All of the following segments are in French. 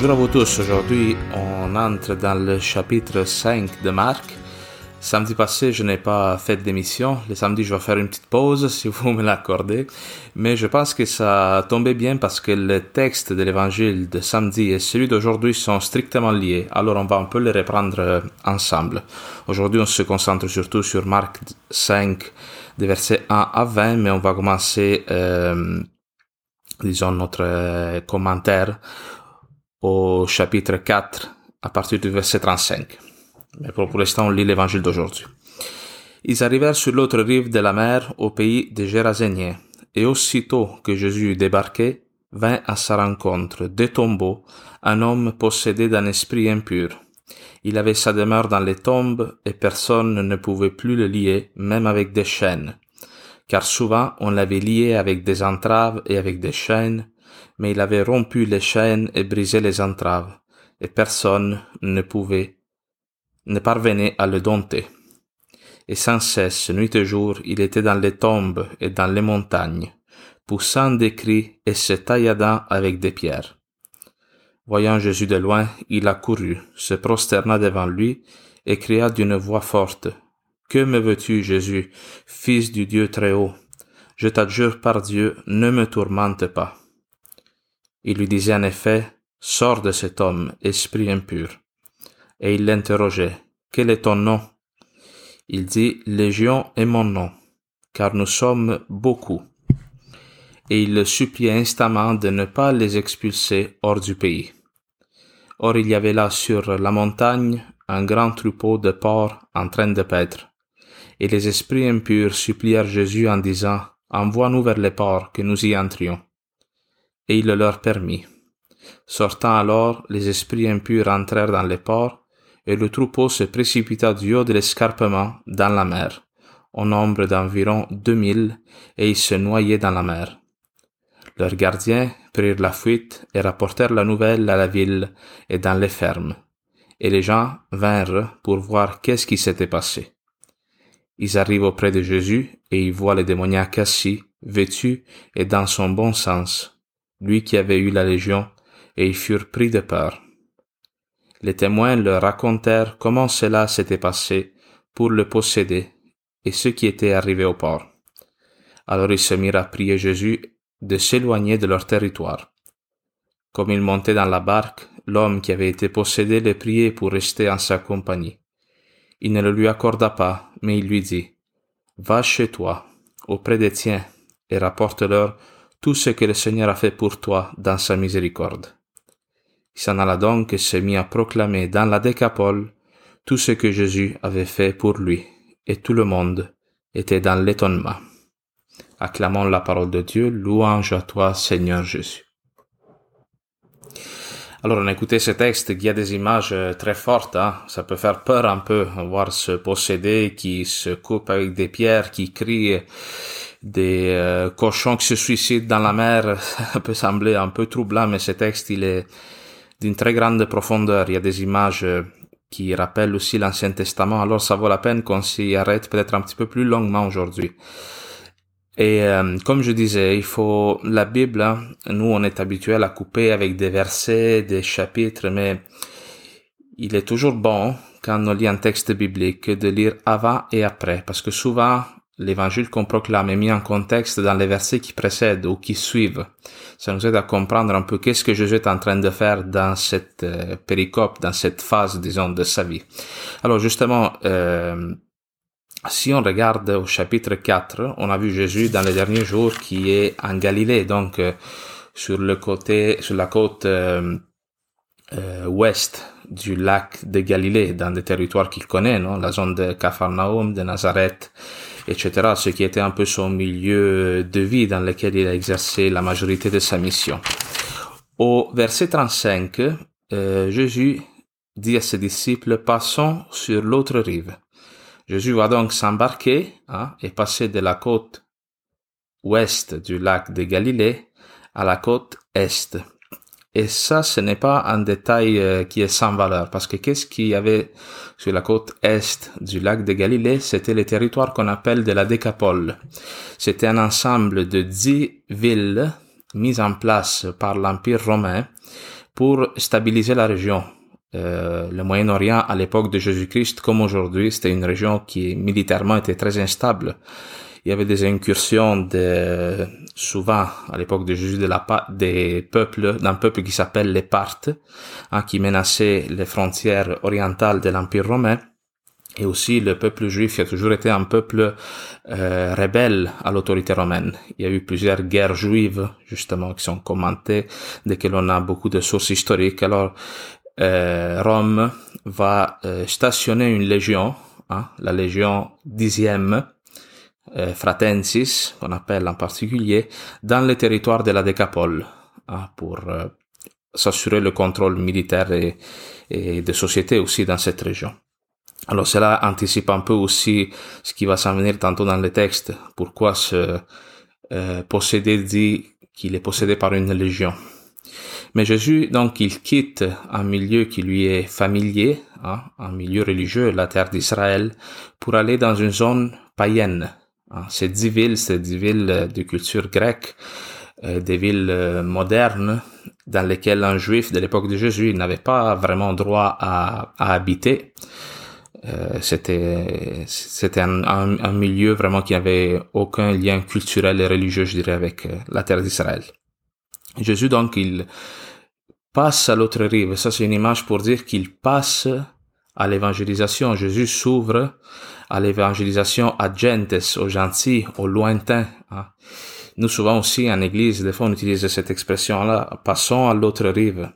Bonjour à vous tous. Aujourd'hui, on entre dans le chapitre 5 de Marc. Samedi passé, je n'ai pas fait d'émission. Le samedi, je vais faire une petite pause, si vous me l'accordez. Mais je pense que ça tombait bien parce que le texte de l'évangile de samedi et celui d'aujourd'hui sont strictement liés. Alors, on va un peu les reprendre ensemble. Aujourd'hui, on se concentre surtout sur Marc 5, des versets 1 à 20, mais on va commencer, euh, disons, notre commentaire au chapitre 4 à partir du verset 35. Mais pour, l'instant, on lit l'évangile d'aujourd'hui. Ils arrivèrent sur l'autre rive de la mer au pays des Géraséniens, et aussitôt que Jésus débarqué, vint à sa rencontre des tombeaux un homme possédé d'un esprit impur. Il avait sa demeure dans les tombes et personne ne pouvait plus le lier, même avec des chaînes. Car souvent on l'avait lié avec des entraves et avec des chaînes, mais il avait rompu les chaînes et brisé les entraves, et personne ne pouvait, ne parvenait à le dompter. Et sans cesse, nuit et jour, il était dans les tombes et dans les montagnes, poussant des cris et se tailladant avec des pierres. Voyant Jésus de loin, il accourut, se prosterna devant lui, et cria d'une voix forte, Que me veux-tu, Jésus, fils du Dieu très haut? Je t'adjure par Dieu, ne me tourmente pas. Il lui disait en effet, Sors de cet homme, esprit impur. Et il l'interrogeait, Quel est ton nom? Il dit, Légion est mon nom, car nous sommes beaucoup. Et il le suppliait instamment de ne pas les expulser hors du pays. Or il y avait là sur la montagne un grand troupeau de porcs en train de paître. Et les esprits impurs supplièrent Jésus en disant, Envoie-nous vers les porcs, que nous y entrions et il le leur permit. Sortant alors, les esprits impurs entrèrent dans les ports, et le troupeau se précipita du haut de l'escarpement dans la mer, au nombre d'environ deux mille, et ils se noyaient dans la mer. Leurs gardiens prirent la fuite et rapportèrent la nouvelle à la ville et dans les fermes, et les gens vinrent pour voir qu'est-ce qui s'était passé. Ils arrivent auprès de Jésus et ils voient le démoniaque assis, vêtu et dans son bon sens, lui qui avait eu la légion, et ils furent pris de peur. Les témoins leur racontèrent comment cela s'était passé pour le posséder et ce qui était arrivé au port. Alors ils se mirent à prier Jésus de s'éloigner de leur territoire. Comme il montait dans la barque, l'homme qui avait été possédé le priait pour rester en sa compagnie. Il ne le lui accorda pas, mais il lui dit, Va chez toi, auprès des tiens, et rapporte-leur tout ce que le Seigneur a fait pour toi dans sa miséricorde. Il s'en alla donc et se mit à proclamer dans la décapole tout ce que Jésus avait fait pour lui, et tout le monde était dans l'étonnement. Acclamons la parole de Dieu, louange à toi Seigneur Jésus. Alors, on a écouté ce texte il y a des images très fortes, hein. ça peut faire peur un peu, voir ce possédé qui se coupe avec des pierres, qui crie, des euh, cochons qui se suicident dans la mer, ça peut sembler un peu troublant, mais ce texte, il est d'une très grande profondeur. Il y a des images euh, qui rappellent aussi l'Ancien Testament, alors ça vaut la peine qu'on s'y arrête peut-être un petit peu plus longuement aujourd'hui. Et euh, comme je disais, il faut la Bible, hein, nous on est habitué à la couper avec des versets, des chapitres, mais il est toujours bon quand on lit un texte biblique de lire avant et après, parce que souvent l'évangile qu'on proclame est mis en contexte dans les versets qui précèdent ou qui suivent. Ça nous aide à comprendre un peu qu'est-ce que Jésus est en train de faire dans cette euh, péricope, dans cette phase, disons, de sa vie. Alors justement, euh, si on regarde au chapitre 4, on a vu Jésus dans les derniers jours qui est en Galilée, donc euh, sur le côté, sur la côte euh, ouest du lac de Galilée, dans des territoires qu'il connaît, non? la zone de Capharnaüm, de Nazareth, etc., ce qui était un peu son milieu de vie dans lequel il a exercé la majorité de sa mission. Au verset 35, euh, Jésus dit à ses disciples, passons sur l'autre rive. Jésus va donc s'embarquer hein, et passer de la côte ouest du lac de Galilée à la côte est. Et ça, ce n'est pas un détail euh, qui est sans valeur, parce que qu'est-ce qu'il y avait sur la côte est du lac de Galilée? C'était le territoire qu'on appelle de la Décapole. C'était un ensemble de dix villes mises en place par l'Empire romain pour stabiliser la région. Euh, le Moyen-Orient à l'époque de Jésus-Christ comme aujourd'hui, c'était une région qui militairement était très instable. Il y avait des incursions de, souvent à l'époque de Jésus de la des peuples, d'un peuple qui s'appelle les Parthes, hein, qui menaçait les frontières orientales de l'Empire romain. Et aussi, le peuple juif a toujours été un peuple euh, rebelle à l'autorité romaine. Il y a eu plusieurs guerres juives, justement, qui sont commentées dès que l'on a beaucoup de sources historiques. Alors, euh, Rome va euh, stationner une légion, hein, la légion dixième, euh, Fratensis, qu'on appelle en particulier, dans le territoire de la Décapole, hein, pour euh, s'assurer le contrôle militaire et, et de société aussi dans cette région. Alors cela anticipe un peu aussi ce qui va s'en venir tantôt dans le texte. Pourquoi ce euh, possédé dit qu'il est possédé par une légion? Mais Jésus, donc, il quitte un milieu qui lui est familier, hein, un milieu religieux, la terre d'Israël, pour aller dans une zone païenne. Hein. Ces dix villes, c'est dix villes de culture grecque, euh, des villes euh, modernes, dans lesquelles un juif de l'époque de Jésus n'avait pas vraiment droit à, à habiter. Euh, c'était c'était un, un, milieu vraiment qui n'avait aucun lien culturel et religieux, je dirais, avec euh, la terre d'Israël. Jésus donc il passe à l'autre rive. Ça c'est une image pour dire qu'il passe à l'évangélisation. Jésus s'ouvre à l'évangélisation à gentes, aux gentils, aux lointains. Hein. Nous, souvent aussi, en église, des fois, on utilise cette expression-là, passons à l'autre rive.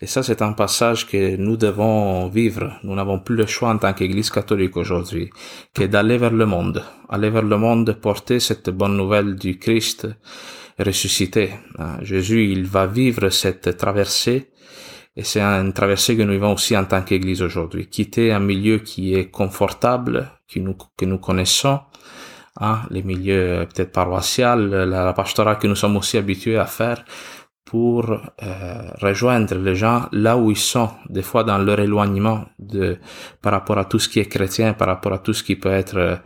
Et ça, c'est un passage que nous devons vivre. Nous n'avons plus le choix en tant qu'église catholique aujourd'hui que d'aller vers le monde. Aller vers le monde, porter cette bonne nouvelle du Christ ressuscité. Hein, Jésus, il va vivre cette traversée et c'est une traversée que nous vivons aussi en tant qu'Église aujourd'hui. Quitter un milieu qui est confortable, que nous, que nous connaissons, hein, les milieux peut-être paroissiaux, la, la pastorale que nous sommes aussi habitués à faire pour euh, rejoindre les gens là où ils sont, des fois dans leur éloignement de par rapport à tout ce qui est chrétien, par rapport à tout ce qui peut être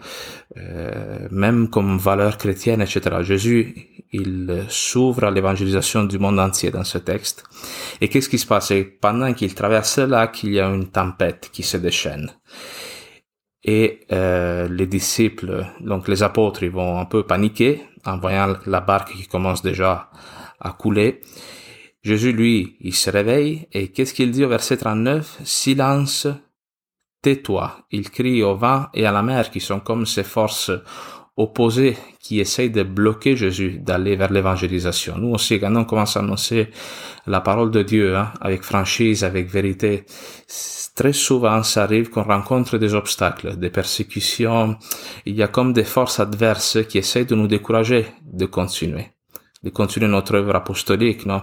euh, même comme valeur chrétienne, etc. Jésus, il s'ouvre à l'évangélisation du monde entier dans ce texte. Et qu'est-ce qui se passe? Pendant qu'il traverse là qu'il y a une tempête qui se déchaîne et euh, les disciples, donc les apôtres, ils vont un peu paniquer en voyant la barque qui commence déjà à couler. Jésus, lui, il se réveille et qu'est-ce qu'il dit au verset 39 Silence, tais-toi. Il crie au vent et à la mer qui sont comme ces forces opposées qui essayent de bloquer Jésus d'aller vers l'évangélisation. Nous aussi, quand on commence à annoncer la parole de Dieu hein, avec franchise, avec vérité, très souvent, ça arrive qu'on rencontre des obstacles, des persécutions. Il y a comme des forces adverses qui essaient de nous décourager de continuer, de continuer notre œuvre apostolique, non?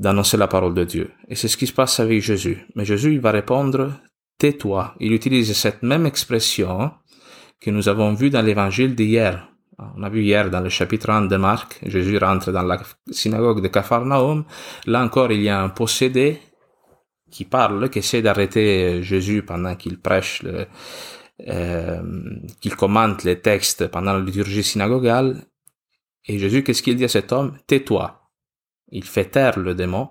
D'annoncer la parole de Dieu. Et c'est ce qui se passe avec Jésus. Mais Jésus, il va répondre, tais-toi. Il utilise cette même expression que nous avons vue dans l'évangile d'hier. On a vu hier dans le chapitre 1 de Marc, Jésus rentre dans la synagogue de Capharnaüm. Là encore, il y a un possédé qui parle, qui essaie d'arrêter Jésus pendant qu'il prêche, le, euh, qu'il commente les textes pendant la liturgie synagogale. Et Jésus, qu'est-ce qu'il dit à cet homme? Tais-toi. Il fait taire le démon,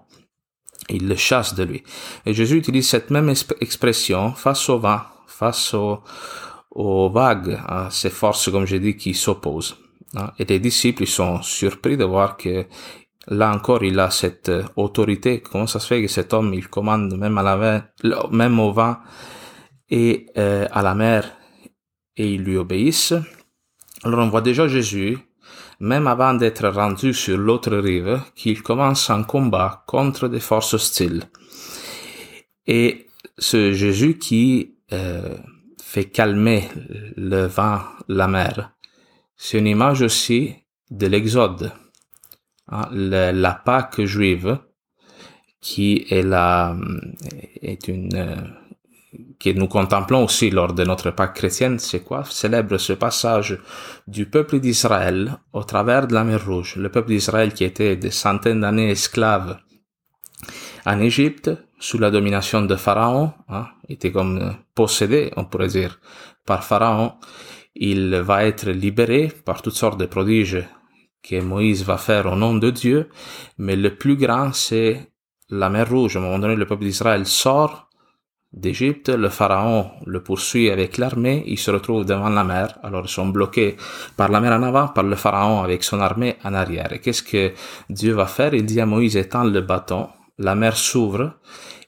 il le chasse de lui. Et Jésus utilise cette même expression face au vent, face au, aux vagues, à ces forces, comme j'ai dit, qui s'opposent. Hein. Et les disciples sont surpris de voir que là encore, il a cette euh, autorité. Comment ça se fait que cet homme, il commande même à la mer, même au vent et euh, à la mer, et ils lui obéissent? Alors on voit déjà Jésus, même avant d'être rendu sur l'autre rive, qu'il commence un combat contre des forces hostiles. Et ce Jésus qui euh, fait calmer le vent, la mer, c'est une image aussi de l'Exode. Hein, la Pâque juive, qui est la, est une, euh, que nous contemplons aussi lors de notre Pâque chrétienne, c'est quoi? Célèbre ce passage du peuple d'Israël au travers de la mer Rouge. Le peuple d'Israël qui était des centaines d'années esclaves en Égypte, sous la domination de Pharaon, hein, était comme possédé, on pourrait dire, par Pharaon. Il va être libéré par toutes sortes de prodiges que Moïse va faire au nom de Dieu, mais le plus grand, c'est la mer Rouge. À un moment donné, le peuple d'Israël sort d'Égypte, le pharaon le poursuit avec l'armée, il se retrouve devant la mer, alors ils sont bloqués par la mer en avant, par le pharaon avec son armée en arrière. Et qu'est-ce que Dieu va faire? Il dit à Moïse, étends le bâton, la mer s'ouvre,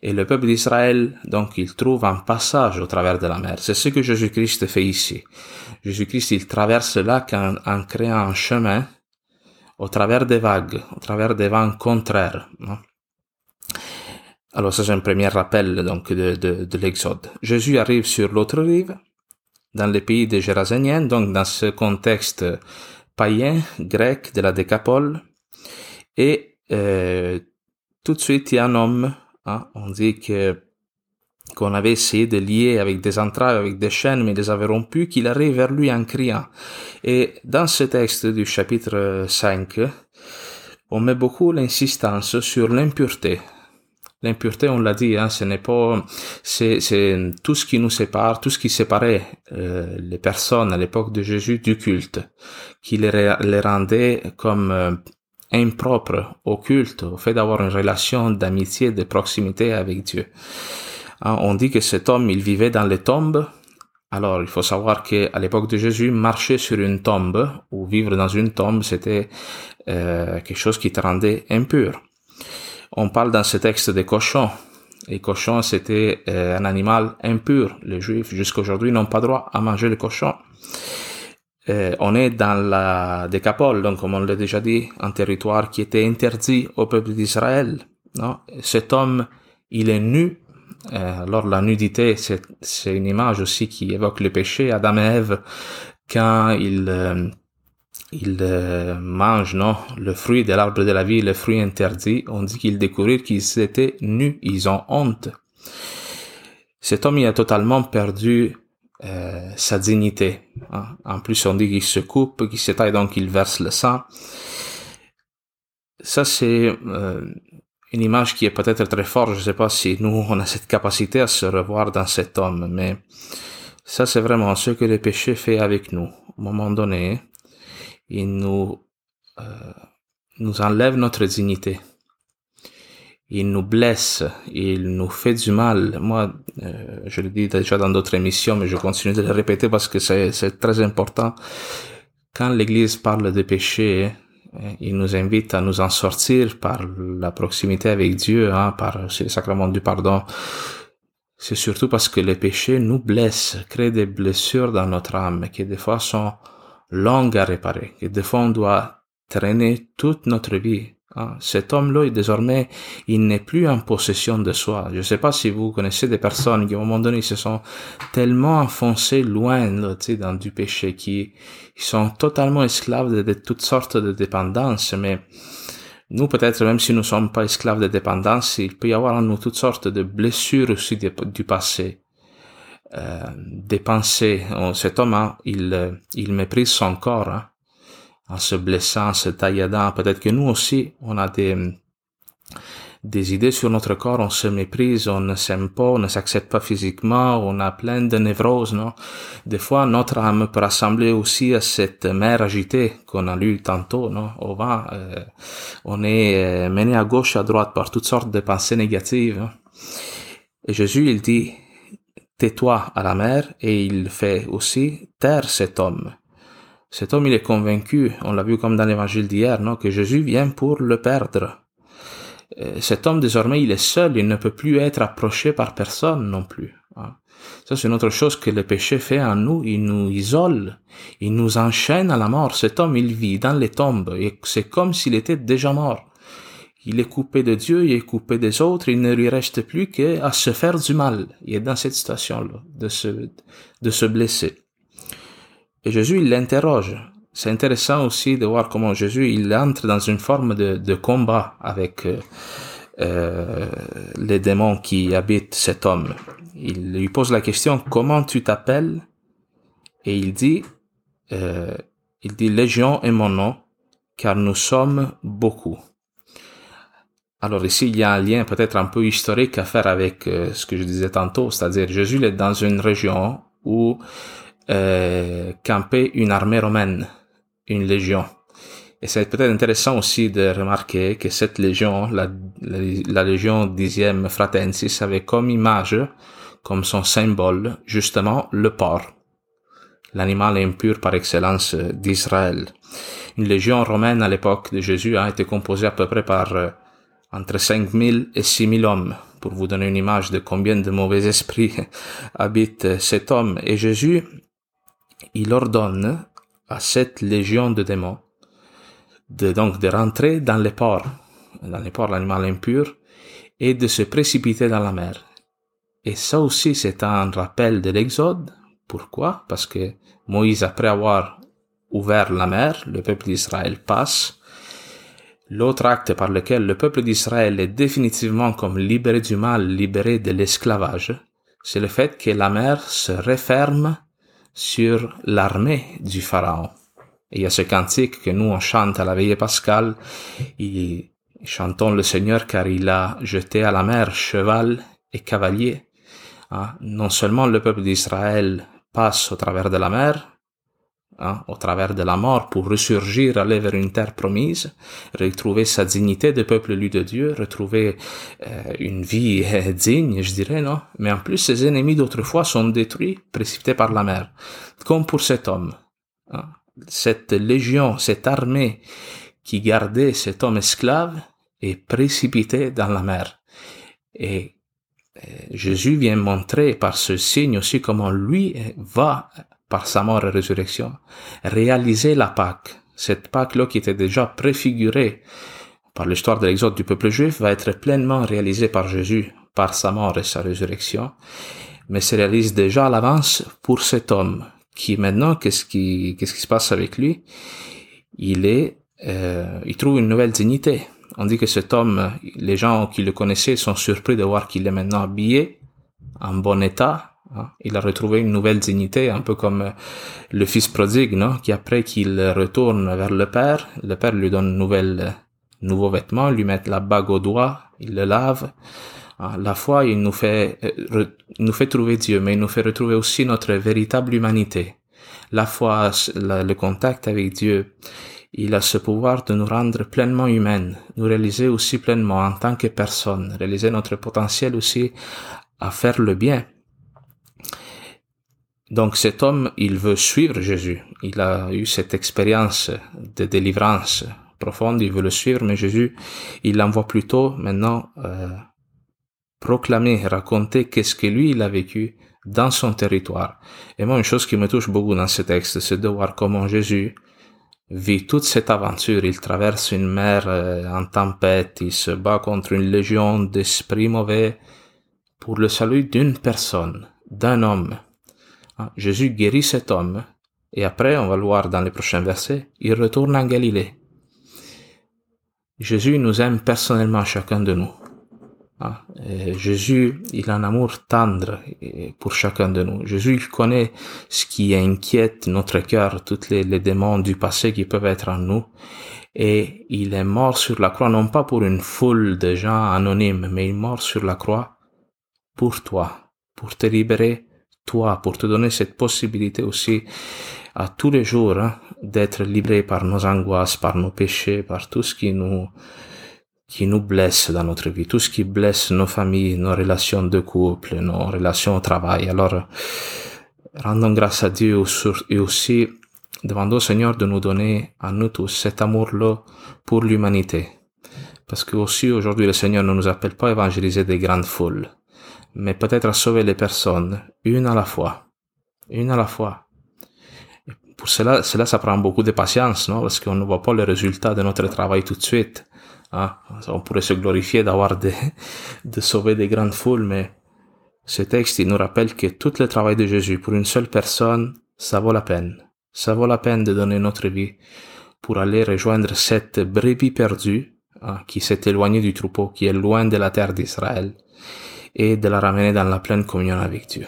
et le peuple d'Israël, donc, il trouve un passage au travers de la mer. C'est ce que Jésus-Christ fait ici. Jésus-Christ, il traverse là en, en, créant un chemin au travers des vagues, au travers des vents contraires. Alors ça c'est un premier rappel donc de, de, de l'Exode. Jésus arrive sur l'autre rive, dans le pays des Géraséniens, donc dans ce contexte païen, grec, de la Décapole, et euh, tout de suite il y a un homme, hein, on dit que qu'on avait essayé de lier avec des entrailles, avec des chaînes, mais les avait rompues, qu'il arrive vers lui en criant. Et dans ce texte du chapitre 5, on met beaucoup l'insistance sur l'impureté, L'impureté, on l'a dit, hein, ce n'est pas, c'est, tout ce qui nous sépare, tout ce qui séparait euh, les personnes à l'époque de Jésus du culte, qui les, les rendait comme euh, impropres au culte, au fait d'avoir une relation d'amitié, de proximité avec Dieu. Hein, on dit que cet homme, il vivait dans les tombes. Alors, il faut savoir que à l'époque de Jésus, marcher sur une tombe ou vivre dans une tombe, c'était euh, quelque chose qui te rendait impur. On parle dans ce texte des cochons. Les cochons, c'était euh, un animal impur. Les juifs, jusqu'à aujourd'hui, n'ont pas droit à manger les cochons. Euh, on est dans la décapole, donc comme on l'a déjà dit, un territoire qui était interdit au peuple d'Israël. Non? Cet homme, il est nu. Euh, alors la nudité, c'est une image aussi qui évoque le péché. Adam et Ève, quand ils ils euh, mangent non le fruit de l'arbre de la vie, le fruit interdit. On dit qu'ils découvrirent qu'ils étaient nus, ils ont honte. Cet homme il a totalement perdu euh, sa dignité. Hein. En plus, on dit qu'il se coupe, qu'il s'étaille, donc il verse le sang. Ça, c'est euh, une image qui est peut-être très forte. Je ne sais pas si nous, on a cette capacité à se revoir dans cet homme, mais ça, c'est vraiment ce que le péché fait avec nous. Au moment donné, il nous, euh, nous enlève notre dignité. Il nous blesse, il nous fait du mal. Moi, euh, je le dis déjà dans d'autres émissions, mais je continue de le répéter parce que c'est, très important. Quand l'Église parle de péché, hein, il nous invite à nous en sortir par la proximité avec Dieu, hein, par le sacrement du pardon. C'est surtout parce que les péchés nous blessent, créent des blessures dans notre âme qui des fois sont longue à réparer, et des fois on doit traîner toute notre vie. Hein. Cet homme-là, désormais, il n'est plus en possession de soi. Je ne sais pas si vous connaissez des personnes qui, à un moment donné, se sont tellement enfoncées loin dans du péché, qui sont totalement esclaves de, toutes sortes de dépendances. Mais nous, peut-être, même si nous ne sommes pas esclaves de dépendance, il peut y avoir en nous toutes sortes de blessures aussi du passé euh, dépenser. Cet homme, hein, il, euh, il méprise son corps hein, en se blessant, en se tailladant. Peut-être que nous aussi, on a des, des idées sur notre corps, on se méprise, on ne s'aime pas, on ne s'accepte pas physiquement, on a plein de névroses, non? Des fois, notre âme peut rassembler aussi à cette mer agitée qu'on a lu tantôt, non? Au vent, euh, on est mené à gauche, à droite par toutes sortes de pensées négatives. Hein. Et Jésus, il dit, tais-toi à la mer, et il fait aussi taire cet homme. Cet homme, il est convaincu, on l'a vu comme dans l'évangile d'hier, non, que Jésus vient pour le perdre. Euh, cet homme, désormais, il est seul, il ne peut plus être approché par personne non plus. Hein. Ça, c'est une autre chose que le péché fait en nous. Il nous isole. Il nous enchaîne à la mort. Cet homme, il vit dans les tombes. Et c'est comme s'il était déjà mort. Il est coupé de Dieu, il est coupé des autres, il ne lui reste plus qu'à se faire du mal. Il est dans cette situation-là, de se, de se blesser. Et Jésus, il l'interroge. C'est intéressant aussi de voir comment Jésus, il entre dans une forme de, de combat avec euh, euh les démons qui habitent cet homme. Il lui pose la question, comment tu t'appelles? Et il dit, euh, il dit, Légion est mon nom, car nous sommes beaucoup. Alors ici, il y a un lien peut-être un peu historique à faire avec euh, ce que je disais tantôt, c'est-à-dire Jésus est dans une région où euh, campait une armée romaine, une légion. Et c'est peut-être intéressant aussi de remarquer que cette légion, la, la, légion dixième Fratensis, avait comme image, comme son symbole, justement, le porc, l'animal impur par excellence d'Israël. Une légion romaine à l'époque de Jésus a été composée à peu près par euh, entre 5000 et 6000 hommes, pour vous donner une image de combien de mauvais esprits habitent cet homme. Et Jésus, il ordonne à cette légion de démons de, donc, de rentrer dans les ports, dans les ports l'animal impur, et de se précipiter dans la mer. Et ça aussi, c'est un rappel de l'Exode. Pourquoi? Parce que Moïse, après avoir ouvert la mer, le peuple d'Israël passe. L'autre acte par lequel le peuple d'Israël est définitivement comme libéré du mal, libéré de l'esclavage, c'est le fait que la mer se referme sur l'armée du Pharaon. Et il y a ce cantique que nous on chante à la veillée pascale, et chantons le Seigneur car il a jeté à la mer cheval et cavalier. Hein? Non seulement le peuple d'Israël passe au travers de la mer, hein, au travers de la mort pour ressurgir, aller vers une terre promise, retrouver sa dignité de peuple élu de Dieu, retrouver euh, une vie digne, je dirais, non? Mais en plus, ses ennemis d'autrefois sont détruits, précipités par la mer, comme pour cet homme. Hein? cette légion, cette armée qui gardait cet homme esclave est précipitée dans la mer. Et Jésus vient montrer par ce signe aussi comment lui va, par sa mort et résurrection, réaliser la Pâque. Cette Pâque-là qui était déjà préfigurée par l'histoire de l'exode du peuple juif va être pleinement réalisée par Jésus, par sa mort et sa résurrection, mais se réalise déjà à l'avance pour cet homme qui maintenant, qu'est-ce qui, qu'est-ce qui se passe avec lui? Il est, euh, il trouve une nouvelle dignité. On dit que cet homme, les gens qui le connaissaient sont surpris de voir qu'il est maintenant habillé, en bon état. Hein. Il a retrouvé une nouvelle dignité, un peu comme le fils prodigue, non? Qui après qu'il retourne vers le père, le père lui donne de nouvelles, nouveaux vêtements, lui met la bague au doigt, il le lave. Ah, la foi, il nous fait, euh, nous fait trouver Dieu, mais il nous fait retrouver aussi notre véritable humanité. La foi, le contact avec Dieu, il a ce pouvoir de nous rendre pleinement humains, nous réaliser aussi pleinement en tant que personne, réaliser notre potentiel aussi à faire le bien. Donc cet homme, il veut suivre Jésus. Il a eu cette expérience de délivrance profonde, il veut le suivre, mais Jésus, il l'envoie plutôt maintenant euh, proclamer, raconter qu'est-ce que lui il a vécu dans son territoire. Et moi, une chose qui me touche beaucoup dans ce texte, c'est de voir comment Jésus vit toute cette aventure. Il traverse une mer euh, en tempête, il se bat contre une légion d'esprits mauvais pour le salut d'une personne, d'un homme. Ah, Jésus guérit cet homme, et après, on va le voir dans les prochains versets, il retourne en Galilée. Jésus nous aime personnellement chacun de nous. Ah, Jésus, il a un amour tendre pour chacun de nous. Jésus, il connaît ce qui inquiète notre cœur, toutes les, les démons du passé qui peuvent être en nous. Et il est mort sur la croix, non pas pour une foule de gens anonymes, mais il est mort sur la croix pour toi, pour te libérer, toi, pour te donner cette possibilité aussi à tous les jours d'être libéré par nos angoisses, par nos péchés, par tout ce qui nous qui nous blesse dans notre vie, tout ce qui blesse nos familles, nos relations de couple, nos relations au travail. Alors, rendons grâce à Dieu et aussi demandons au Seigneur de nous donner à nous tous cet amour-là pour l'humanité. Parce que aussi aujourd'hui le Seigneur ne nous appelle pas à évangéliser des grandes foules, mais peut-être à sauver les personnes, une à la fois. Une à la fois. pour cela, cela, ça prend beaucoup de patience, non? Parce qu'on ne voit pas le résultat de notre travail tout de suite. Ah, on pourrait se glorifier d'avoir de, de sauver des grandes foules, mais ce texte, il nous rappelle que tout le travail de Jésus pour une seule personne, ça vaut la peine. Ça vaut la peine de donner notre vie pour aller rejoindre cette brebis perdue hein, qui s'est éloignée du troupeau, qui est loin de la terre d'Israël, et de la ramener dans la pleine communion avec Dieu.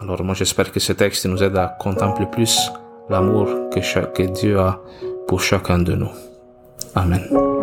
Alors moi j'espère que ce texte nous aide à contempler plus l'amour que, que Dieu a pour chacun de nous. Amen.